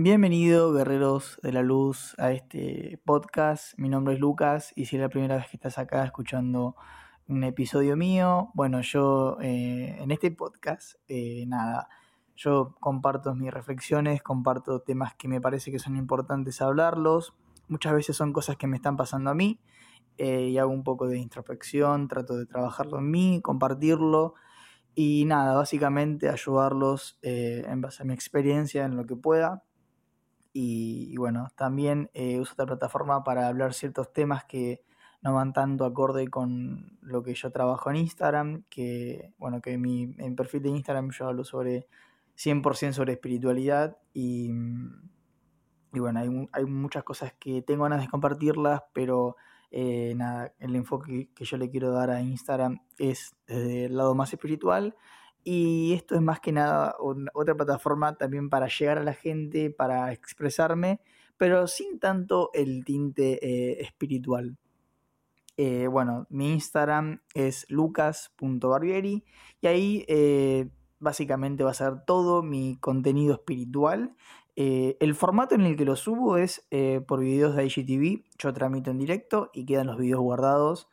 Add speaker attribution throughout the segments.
Speaker 1: Bienvenido, guerreros de la luz, a este podcast. Mi nombre es Lucas y si es la primera vez que estás acá escuchando un episodio mío, bueno, yo eh, en este podcast, eh, nada, yo comparto mis reflexiones, comparto temas que me parece que son importantes hablarlos. Muchas veces son cosas que me están pasando a mí eh, y hago un poco de introspección, trato de trabajarlo en mí, compartirlo y nada, básicamente ayudarlos en base a mi experiencia en lo que pueda y, bueno, también eh, uso esta plataforma para hablar ciertos temas que no van tanto acorde con lo que yo trabajo en Instagram, que bueno, que en mi, en perfil de Instagram yo hablo sobre 100% sobre espiritualidad y, y bueno, hay, hay, muchas cosas que tengo ganas de compartirlas, pero eh, nada, el enfoque que yo le quiero dar a Instagram es desde el lado más espiritual y esto es más que nada otra plataforma también para llegar a la gente, para expresarme, pero sin tanto el tinte eh, espiritual. Eh, bueno, mi Instagram es lucas.barbieri y ahí eh, básicamente va a ser todo mi contenido espiritual. el formato en el que lo subo es por videos de IGTV, yo tramito en directo y quedan los videos guardados.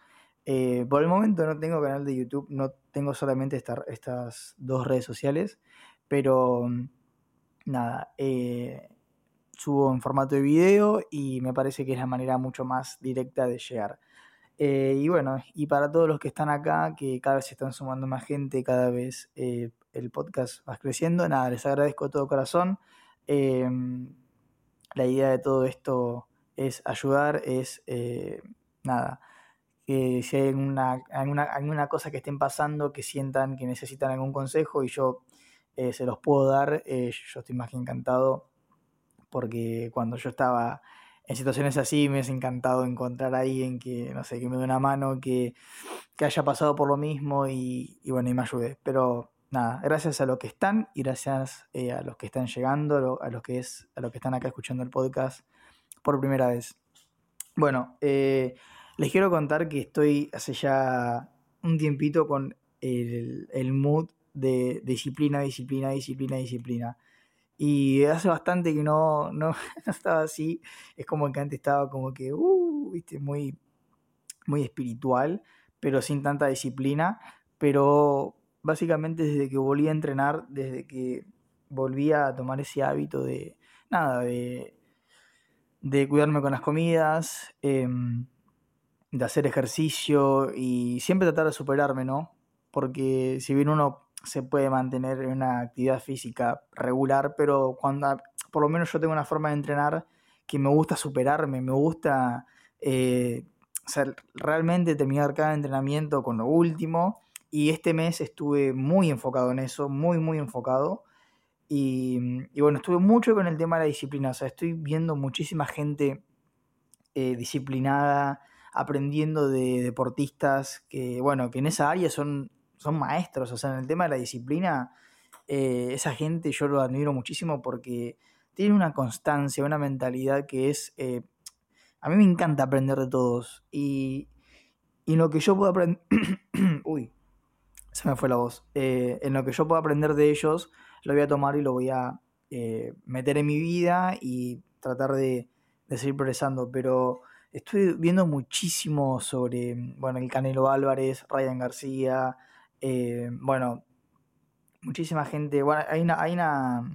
Speaker 1: por el momento no tengo canal de YouTube, no tengo solamente estas dos redes sociales, pero mm, nada, eh, subo en formato de video y me parece que es la manera mucho más directa de llegar. Eh, y bueno, y para todos los que están acá, que cada vez se están sumando más gente, cada vez eh, el podcast va creciendo, nada, les agradezco de todo corazón. la idea de todo esto es ayudar, es nada que si hay alguna, alguna, cosa que estén pasando, que sientan que necesitan algún consejo y yo eh, se los puedo dar, eh, yo estoy más que encantado porque cuando yo estaba en situaciones así me ha encantado encontrar a alguien que, no sé, que me dé una mano, que, haya pasado por lo mismo y, bueno, y me ayude. Pero nada, gracias a los que están y gracias eh, a los que están llegando, a los que, es, a los que están acá escuchando el podcast por primera vez. Bueno, eh, les quiero contar que estoy hace ya un tiempito con el, mood de disciplina, disciplina, disciplina, disciplina. Y hace bastante que no, no, estaba así. Es como que antes estaba como que, uh, viste, muy, muy espiritual, pero sin tanta disciplina. Pero básicamente desde que volví a entrenar, desde que volví a tomar ese hábito de, nada, de, de cuidarme con las comidas, em, de hacer ejercicio y siempre tratar de superarme, ¿no? Porque si bien uno se puede mantener en una actividad física regular, pero cuando por lo menos yo tengo una forma de entrenar que me gusta superarme, me gusta eh, realmente terminar cada entrenamiento con lo último. Y este mes estuve muy enfocado en eso, muy, muy enfocado. Y, bueno, estuve mucho con el tema de la disciplina. O sea, estoy viendo muchísima gente eh, disciplinada, aprendiendo de deportistas que, bueno, que en esa área son, son maestros, o sea, en el tema de la disciplina, eh, esa gente yo lo admiro muchísimo porque tiene una constancia, una mentalidad que es... Eh, a mí me encanta aprender de todos. Y, en lo que yo puedo aprender... Uy, se me fue la voz. Eh, en lo que yo puedo aprender de ellos, lo voy a tomar y lo voy a meter en mi vida y tratar de, de seguir progresando, pero estoy viendo muchísimo sobre, bueno, el Canelo Álvarez, Ryan García, eh, bueno, muchísima gente. Bueno, hay una, hay una,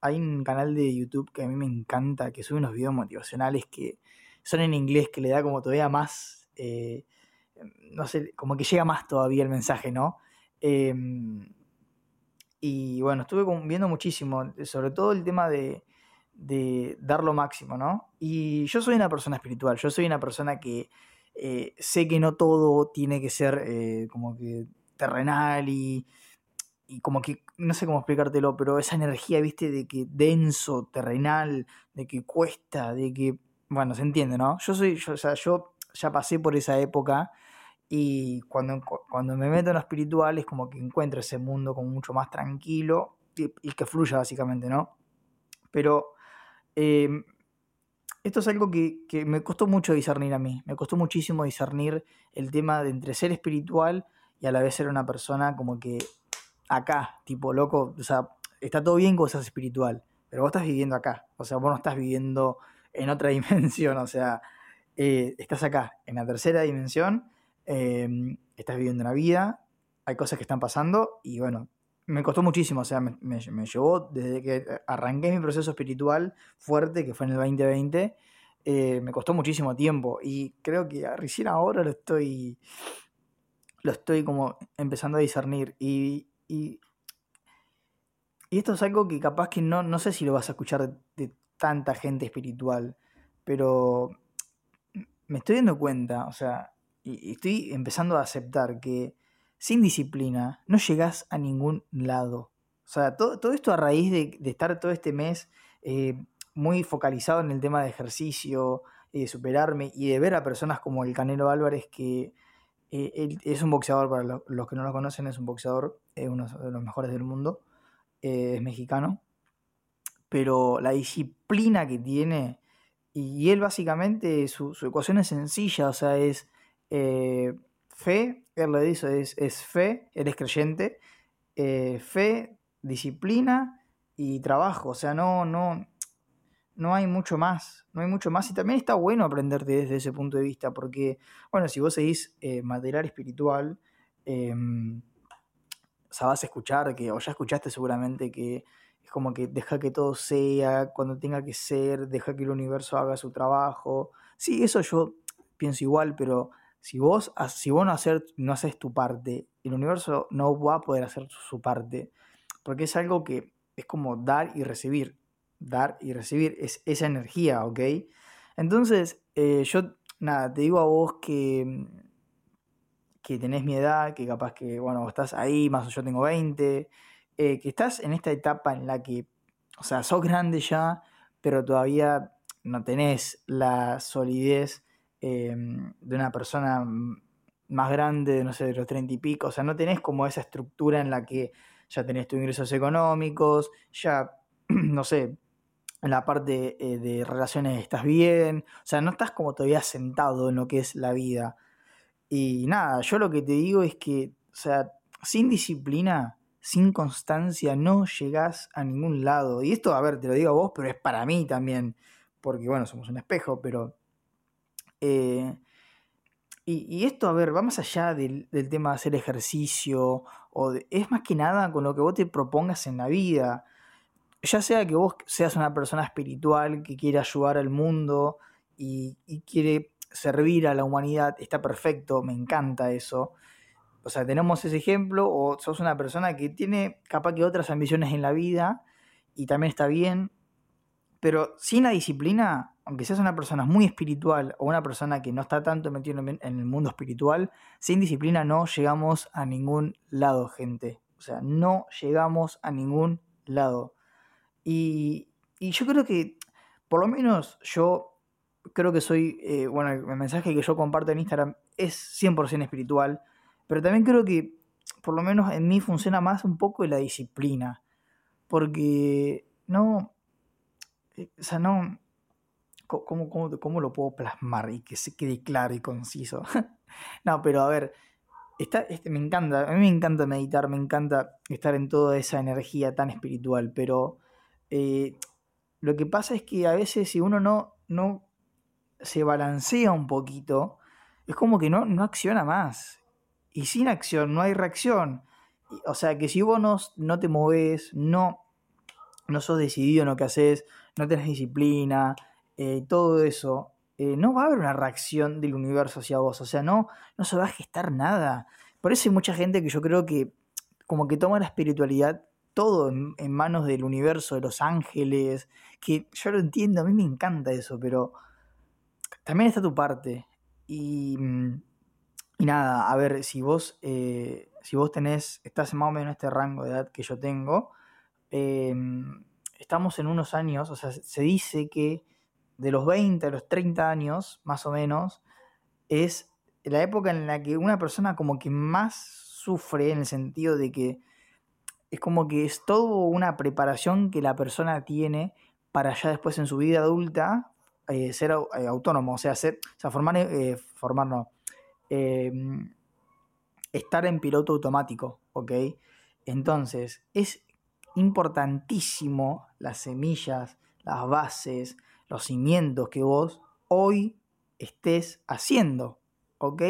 Speaker 1: hay un canal de YouTube que a mí me encanta, que sube unos videos motivacionales que son en inglés, que le da como todavía más, eh, no sé, como que llega más todavía el mensaje, ¿no? Em, y bueno, estuve viendo muchísimo, sobre todo el tema de, de dar lo máximo, ¿no? Y yo soy una persona espiritual, yo soy una persona que eh, sé que no todo tiene que ser eh, como que terrenal y, y como que, no sé cómo explicártelo, pero esa energía, viste, de que denso, terrenal, de que cuesta, de que, bueno, se entiende, ¿no? Yo soy, yo, o sea, yo ya pasé por esa época y cuando, cuando me meto en lo espiritual es como que encuentro ese mundo como mucho más tranquilo y, y que fluya básicamente, ¿no? Pero Em, esto es algo que, me costó mucho discernir a mí. Me costó muchísimo discernir el tema de entre ser espiritual y a la vez ser una persona como que acá, tipo loco. O sea, está todo bien con seas espiritual, pero vos estás viviendo acá, o sea, vos no estás viviendo en otra dimensión, o sea, eh, estás acá, en la tercera dimensión, em, estás viviendo una vida, hay cosas que están pasando y bueno, me costó muchísimo, o sea, me, me, llevó desde que arranqué mi proceso espiritual fuerte, que fue en el 2020, eh, me costó muchísimo tiempo. Y creo que recién ahora lo estoy, lo estoy como empezando a discernir. Y, y, esto es algo que capaz que no, no sé si lo vas a escuchar de tanta gente espiritual, pero me estoy dando cuenta, o sea, y estoy empezando a aceptar que sin disciplina no llegas a ningún lado. O sea, todo, esto a raíz de, estar todo este mes eh, muy focalizado en el tema de ejercicio, y de superarme y de ver a personas como el Canelo Álvarez, que eh, él es un boxeador, para los, que no lo conocen, es un boxeador, es uno de los mejores del mundo, eh, es mexicano, pero la disciplina que tiene, y él básicamente, su, ecuación es sencilla, o sea, es fe, él lo dice, es, es fe, eres creyente, eh, fe, disciplina y trabajo. O sea, no, no, no hay mucho más, no hay mucho más. Y también está bueno aprenderte desde ese punto de vista, porque, bueno, si vos seguís eh, material espiritual, a escuchar que, o ya escuchaste seguramente que es como que deja que todo sea cuando tenga que ser, deja que el universo haga su trabajo. Sí, eso yo pienso igual, pero si vos, si vos no, hacer, no haces tu parte, el universo no va a poder hacer su parte, porque es algo que es como dar y recibir, dar y recibir, es esa energía, ¿ok? Entonces, eh, yo, nada, te digo a vos que, que tenés mi edad, que capaz que, bueno, estás ahí, más o yo tengo 20, eh, que estás en esta etapa en la que, o sea, sos grande ya, pero todavía no tenés la solidez Em, de una persona más grande, no sé, de los treinta y pico, o sea, no tenés como esa estructura en la que ya tenés tus ingresos económicos, ya, no sé, en la parte eh, de relaciones estás bien, o sea, no estás como todavía sentado en lo que es la vida. Y nada, yo lo que te digo es que, o sea, sin disciplina, sin constancia, no llegás a ningún lado. Y esto, a ver, te lo digo a vos, pero es para mí también, porque bueno, somos un espejo, pero eh, y, esto, a ver, va más allá del, tema de hacer ejercicio, o es más que nada con lo que vos te propongas en la vida. Ya sea que vos seas una persona espiritual que quiere ayudar al mundo y, quiere servir a la humanidad, está perfecto, me encanta eso. O sea, tenemos ese ejemplo, o sos una persona que tiene capaz que otras ambiciones en la vida y también está bien, pero sin la disciplina aunque seas una persona muy espiritual o una persona que no está tanto metido en el mundo espiritual, sin disciplina no llegamos a ningún lado, gente. O sea, no llegamos a ningún lado. Y, yo creo que, por lo menos yo creo que soy, eh, bueno, el mensaje que yo comparto en Instagram es 100% espiritual, pero también creo que, por lo menos en mí funciona más un poco la disciplina. Porque no, o sea, no, ¿Cómo, cómo, lo puedo plasmar y que se quede claro y conciso? no, pero a ver, está, este, me encanta, a mí me encanta meditar, me encanta estar en toda esa energía tan espiritual, pero eh, lo que pasa es que a veces si uno no, no se balancea un poquito, es como que no, no acciona más. Y sin acción no hay reacción. O sea que si vos no, no te moves, no, no sos decidido en lo que haces, no tenés disciplina, eh, todo eso, eh, no va a haber una reacción del universo hacia vos, o sea, no, no se va a gestar nada. Por eso hay mucha gente que yo creo que como que toma la espiritualidad todo en, manos del universo, de los ángeles, que yo lo entiendo, a mí me encanta eso, pero también está tu parte. Y, y nada, a ver, si vos, eh, si vos tenés, estás más o menos en este rango de edad que yo tengo, estamos en unos años, o sea, se dice que de los 20 a los 30 años, más o menos, es la época en la que una persona como que más sufre en el sentido de que es como que es todo una preparación que la persona tiene para ya después en su vida adulta eh, ser eh, autónomo, o sea, ser, o sea formar, eh, estar en piloto automático, ¿ok? Entonces, es importantísimo las semillas, las bases, los cimientos que vos hoy estés haciendo, ¿ok?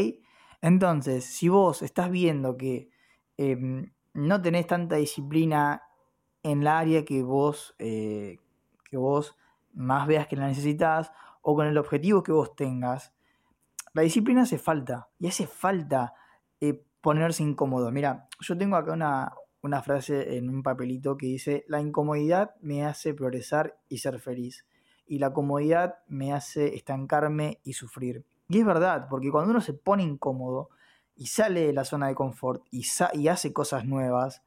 Speaker 1: Entonces, si vos estás viendo que em, no tenés tanta disciplina en la área que vos, eh, que vos más veas que la necesitas o con el objetivo que vos tengas, la disciplina hace falta y hace falta eh, ponerse incómodo. Mira, yo tengo acá una, una frase en un papelito que dice, la incomodidad me hace progresar y ser feliz y la comodidad me hace estancarme y sufrir. Y es verdad, porque cuando uno se pone incómodo y sale de la zona de confort y, y hace cosas nuevas,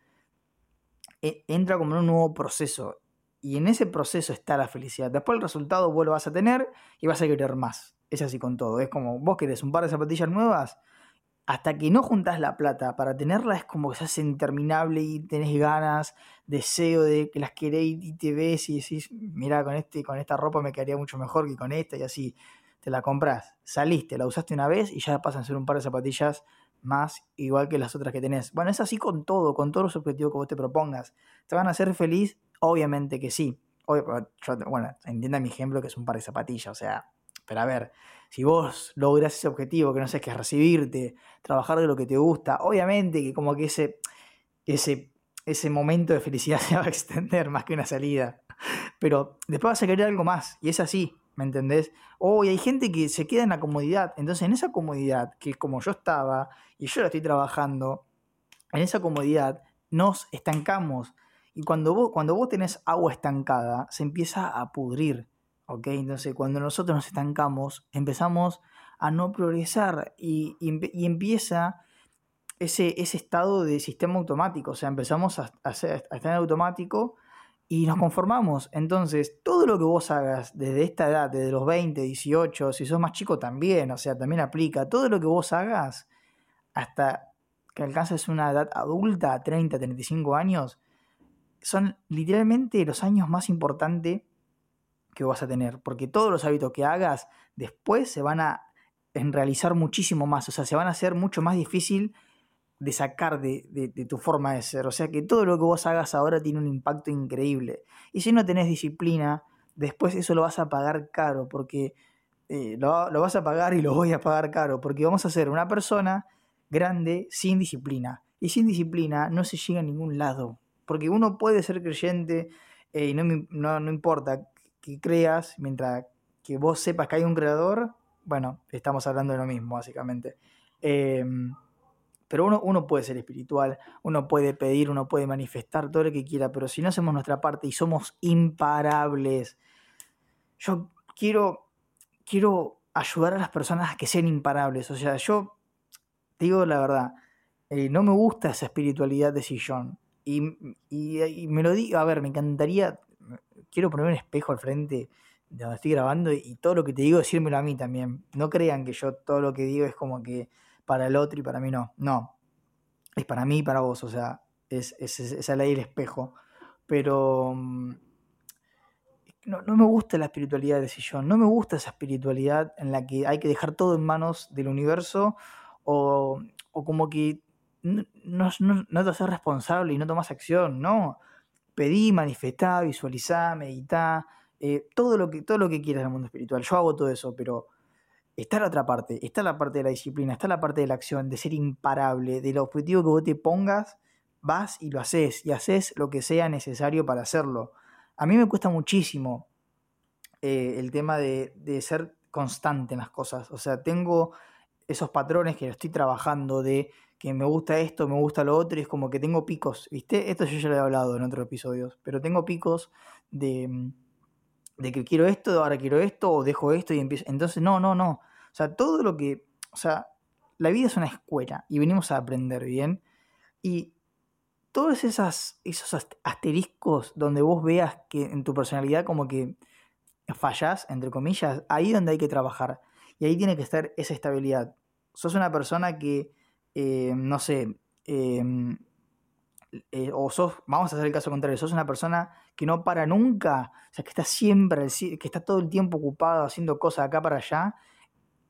Speaker 1: e, entra como en un nuevo proceso. Y en ese proceso está la felicidad. Después el resultado vos vas a tener y vas a querer más. Es así con todo. Es como vos querés un par de zapatillas nuevas, hasta que no juntas la plata para tenerla es como que se hace interminable y tenés ganas, deseo de que las queréis y te ves y decís, mira, con, este, con esta ropa me quedaría mucho mejor que con esta y así. Te la compras, saliste, la usaste una vez y ya pasan a ser un par de zapatillas más igual que las otras que tenés. Bueno, es así con todo, con todos los objetivos que vos te propongas. ¿Te van a hacer feliz? Obviamente que sí. bueno, entienda mi ejemplo que es un par de zapatillas, o sea, pero a ver, si vos logras ese objetivo, que no sé qué es recibirte, trabajar de lo que te gusta, obviamente que como que ese, ese, ese momento de felicidad se va a extender más que una salida. Pero después vas a querer algo más, y es así, ¿me entendés? Oh, y hay gente que se queda en la comodidad, entonces en esa comodidad, que como yo estaba, y yo la estoy trabajando, en esa comodidad nos estancamos. Y cuando vos, cuando vos tenés agua estancada, se empieza a pudrir. Entonces, cuando nosotros nos estancamos, empezamos a no progresar y, empieza ese, ese, estado de sistema automático, o sea, empezamos a, estar en automático y nos conformamos. Entonces, todo lo que vos hagas desde esta edad, desde los 20, 18, si sos más chico también, o sea, también aplica, todo lo que vos hagas hasta que alcances una edad adulta, 30, 35 años, son literalmente los años más importantes que vas a tener, porque todos los hábitos que hagas después se van a realizar muchísimo más, o sea, se van a hacer mucho más difícil de sacar de, tu forma de ser, o sea que todo lo que vos hagas ahora tiene un impacto increíble. Y si no tenés disciplina, después eso lo vas a pagar caro, porque eh, lo, lo vas a pagar y lo voy a pagar caro, porque vamos a ser una persona grande sin disciplina. Y sin disciplina no se llega a ningún lado, porque uno puede ser creyente eh, y no, no, no importa que creas, mientras que vos sepas que hay un creador, bueno, estamos hablando de lo mismo, básicamente. Em, pero uno, uno puede ser espiritual, uno puede pedir, uno puede manifestar todo lo que quiera, pero si no hacemos nuestra parte y somos imparables, yo quiero, quiero ayudar a las personas a que sean imparables. O sea, yo digo la verdad, eh, no me gusta esa espiritualidad de sillón. Y, y, me lo digo, a ver, me encantaría quiero poner un espejo al frente de donde estoy grabando y todo lo que te digo decírmelo a mí también. No crean que yo todo lo que digo es como que para el otro y para mí no. No. Es para mí y para vos. O sea, es, es, esa ley del espejo. Pero mm, no, me gusta la espiritualidad de sillón. No me gusta esa espiritualidad en la que hay que dejar todo en manos del universo o, o como que no, no, te haces responsable y no tomas acción. No pedí, manifestá, visualizá, meditá, eh, todo, lo que, todo lo que quieras en el mundo espiritual. Yo hago todo eso, pero está la otra parte, está la parte de la disciplina, está la parte de la acción, de ser imparable, del objetivo que vos te pongas, vas y lo haces, y haces lo que sea necesario para hacerlo. A mí me cuesta muchísimo eh, el tema de, de ser constante en las cosas. O sea, tengo esos patrones que estoy trabajando de que me gusta esto, me gusta lo otro, y es como que tengo picos, ¿viste? Esto yo ya lo he hablado en otros episodios, pero tengo picos de, mm, de que quiero esto, ahora quiero esto, o dejo esto y empiezo. Entonces, no, no, no. O sea, todo lo que. O sea, la vida es una escuela y venimos a aprender bien. Y todos esas, esos asteriscos donde vos veas que en tu personalidad como que fallas, entre comillas, ahí donde hay que trabajar. Y ahí tiene que estar esa estabilidad. Sos una persona que eh, no sé, em, eh, o sos, vamos a hacer el caso contrario, sos una persona que no para nunca, o sea, que está siempre, que está todo el tiempo ocupado haciendo cosas acá para allá,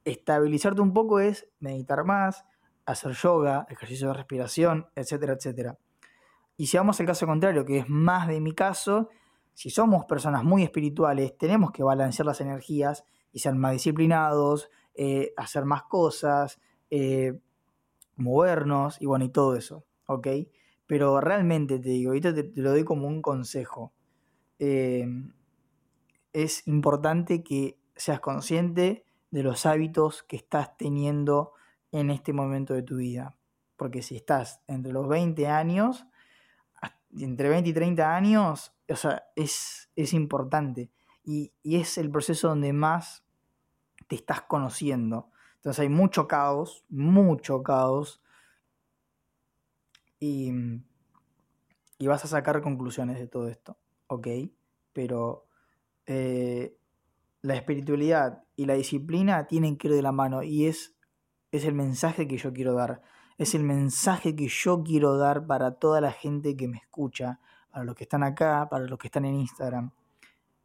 Speaker 1: estabilizarte un poco es meditar más, hacer yoga, ejercicio de respiración, etcétera, etcétera. Y si vamos al caso contrario, que es más de mi caso, si somos personas muy espirituales, tenemos que balancear las energías y ser más disciplinados, eh, hacer más cosas, eh, movernos y bueno, y todo eso, ¿ok? Pero realmente te digo, ahorita te, lo doy como un consejo. Eh, es importante que seas consciente de los hábitos que estás teniendo en este momento de tu vida. Porque si estás entre los 20 años, entre 20 y 30 años, o sea, es, es importante. Y, y, es el proceso donde más te estás conociendo. Entonces hay mucho caos, mucho caos. Y, y vas a sacar conclusiones de todo esto, ¿ok? Pero eh, la espiritualidad y la disciplina tienen que ir de la mano y es, es el mensaje que yo quiero dar. Es el mensaje que yo quiero dar para toda la gente que me escucha, para los que están acá, para los que están en Instagram.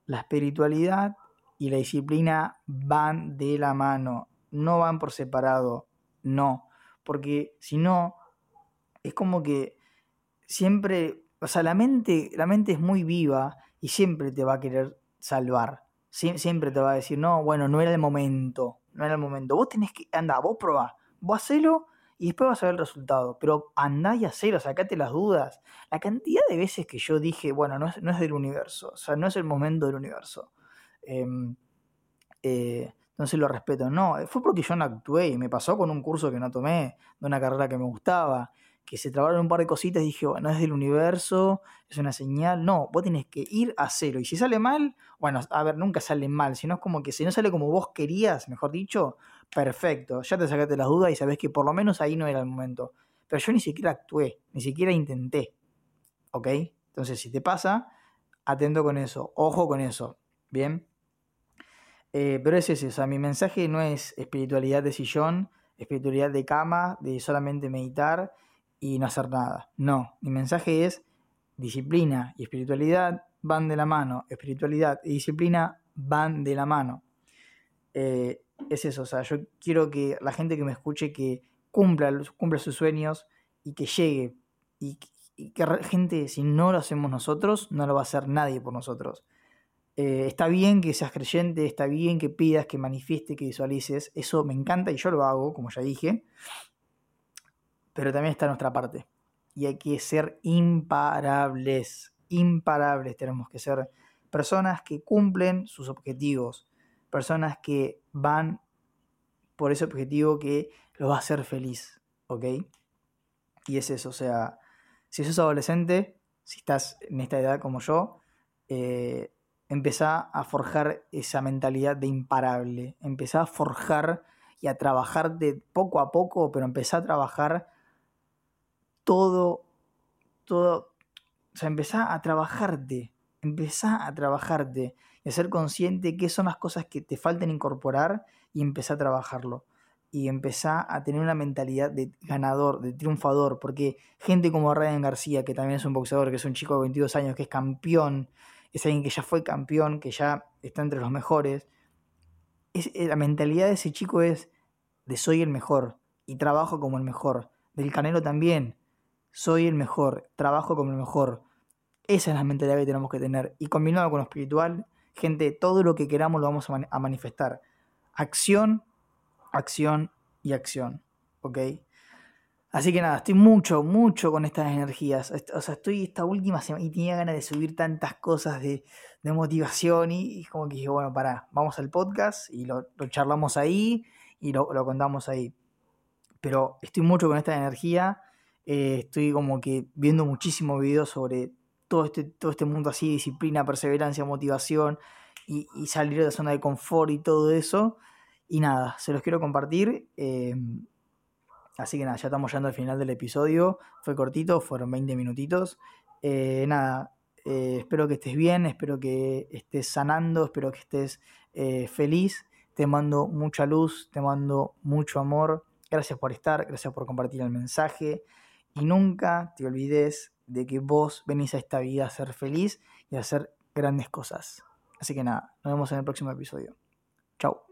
Speaker 1: La espiritualidad y la disciplina van de la mano, no van por separado, no, porque si no, es como que siempre, o sea, la mente, la mente es muy viva y siempre te va a querer salvar. siempre te va a decir, no, bueno, no era el momento, no era el momento. Vos tenés que, anda, vos probá, vos hacelo y después vas a ver el resultado. Pero andá y hacelo, sacate las dudas. La cantidad de veces que yo dije, bueno, no es, no es del universo, o sea, no es el momento del universo. Em, eh, entonces lo respeto. No, fue porque yo no actué y me pasó con un curso que no tomé, de una carrera que me gustaba que se trabaron un par de cositas y dije, bueno, es del universo, es una señal. No, vos tenés que ir a cero. Y si sale mal, bueno, a ver, nunca sale mal, sino es como que si no sale como vos querías, mejor dicho, perfecto. Ya te sacaste las dudas y sabés que por lo menos ahí no era el momento. Pero yo ni siquiera actué, ni siquiera intenté. ¿Ok? Entonces, si te pasa, atento con eso, ojo con eso. Bien. Eh, pero es ese, o sea, mi mensaje no es espiritualidad de sillón, espiritualidad de cama, de solamente meditar y no hacer nada. No, mi mensaje es disciplina y espiritualidad van de la mano. Espiritualidad y disciplina van de la mano. Eh, es eso, o sea, yo quiero que la gente que me escuche que cumpla, cumpla sus sueños y que llegue. Y, que gente, si no lo hacemos nosotros, no lo va a hacer nadie por nosotros. Eh, está bien que seas creyente, está bien que pidas, que manifiestes, que visualices. Eso me encanta y yo lo hago, como ya dije pero también está nuestra parte. Y hay que ser imparables, imparables tenemos que ser personas que cumplen sus objetivos, personas que van por ese objetivo que los va a hacer feliz, ¿ok? Y es eso, o sea, si sos adolescente, si estás en esta edad como yo, eh, empezá a forjar esa mentalidad de imparable, empezá a forjar y a trabajar de poco a poco, pero empezá a trabajar todo, todo, o sea, empezá a trabajarte, empezá a trabajarte y a ser consciente qué son las cosas que te faltan incorporar y empezá a trabajarlo. Y empezá a tener una mentalidad de ganador, de triunfador, porque gente como Ryan García, que también es un boxeador, que es un chico de 22 años, que es campeón, es alguien que ya fue campeón, que ya está entre los mejores. Es, eh, la mentalidad de ese chico es de soy el mejor y trabajo como el mejor. Del Canelo también, soy el mejor, trabajo como el mejor. Esa es la mentalidad que tenemos que tener. Y combinado con lo espiritual, gente, todo lo que queramos lo vamos a, manifestar. Acción, acción y acción. ¿Ok? Así que nada, estoy mucho, mucho con estas energías. O sea, estoy esta última semana y tenía ganas de subir tantas cosas de, motivación y, como que dije, bueno, pará, vamos al podcast y lo, charlamos ahí y lo, contamos ahí. Pero estoy mucho con esta energía eh, estoy como que viendo muchísimos videos sobre todo este, todo este mundo así, disciplina, perseverancia, motivación y, salir de la zona de confort y todo eso. Y nada, se los quiero compartir. Em, así que nada, ya estamos llegando al final del episodio. Fue cortito, fueron 20 minutitos. Eh, nada, eh, espero que estés bien, espero que estés sanando, espero que estés feliz. Te mando mucha luz, te mando mucho amor. Gracias por estar, gracias por compartir el mensaje. Y nunca te olvides de que vos venís a esta vida a ser feliz y a hacer grandes cosas. Así que nada, nos vemos en el próximo episodio. Chao.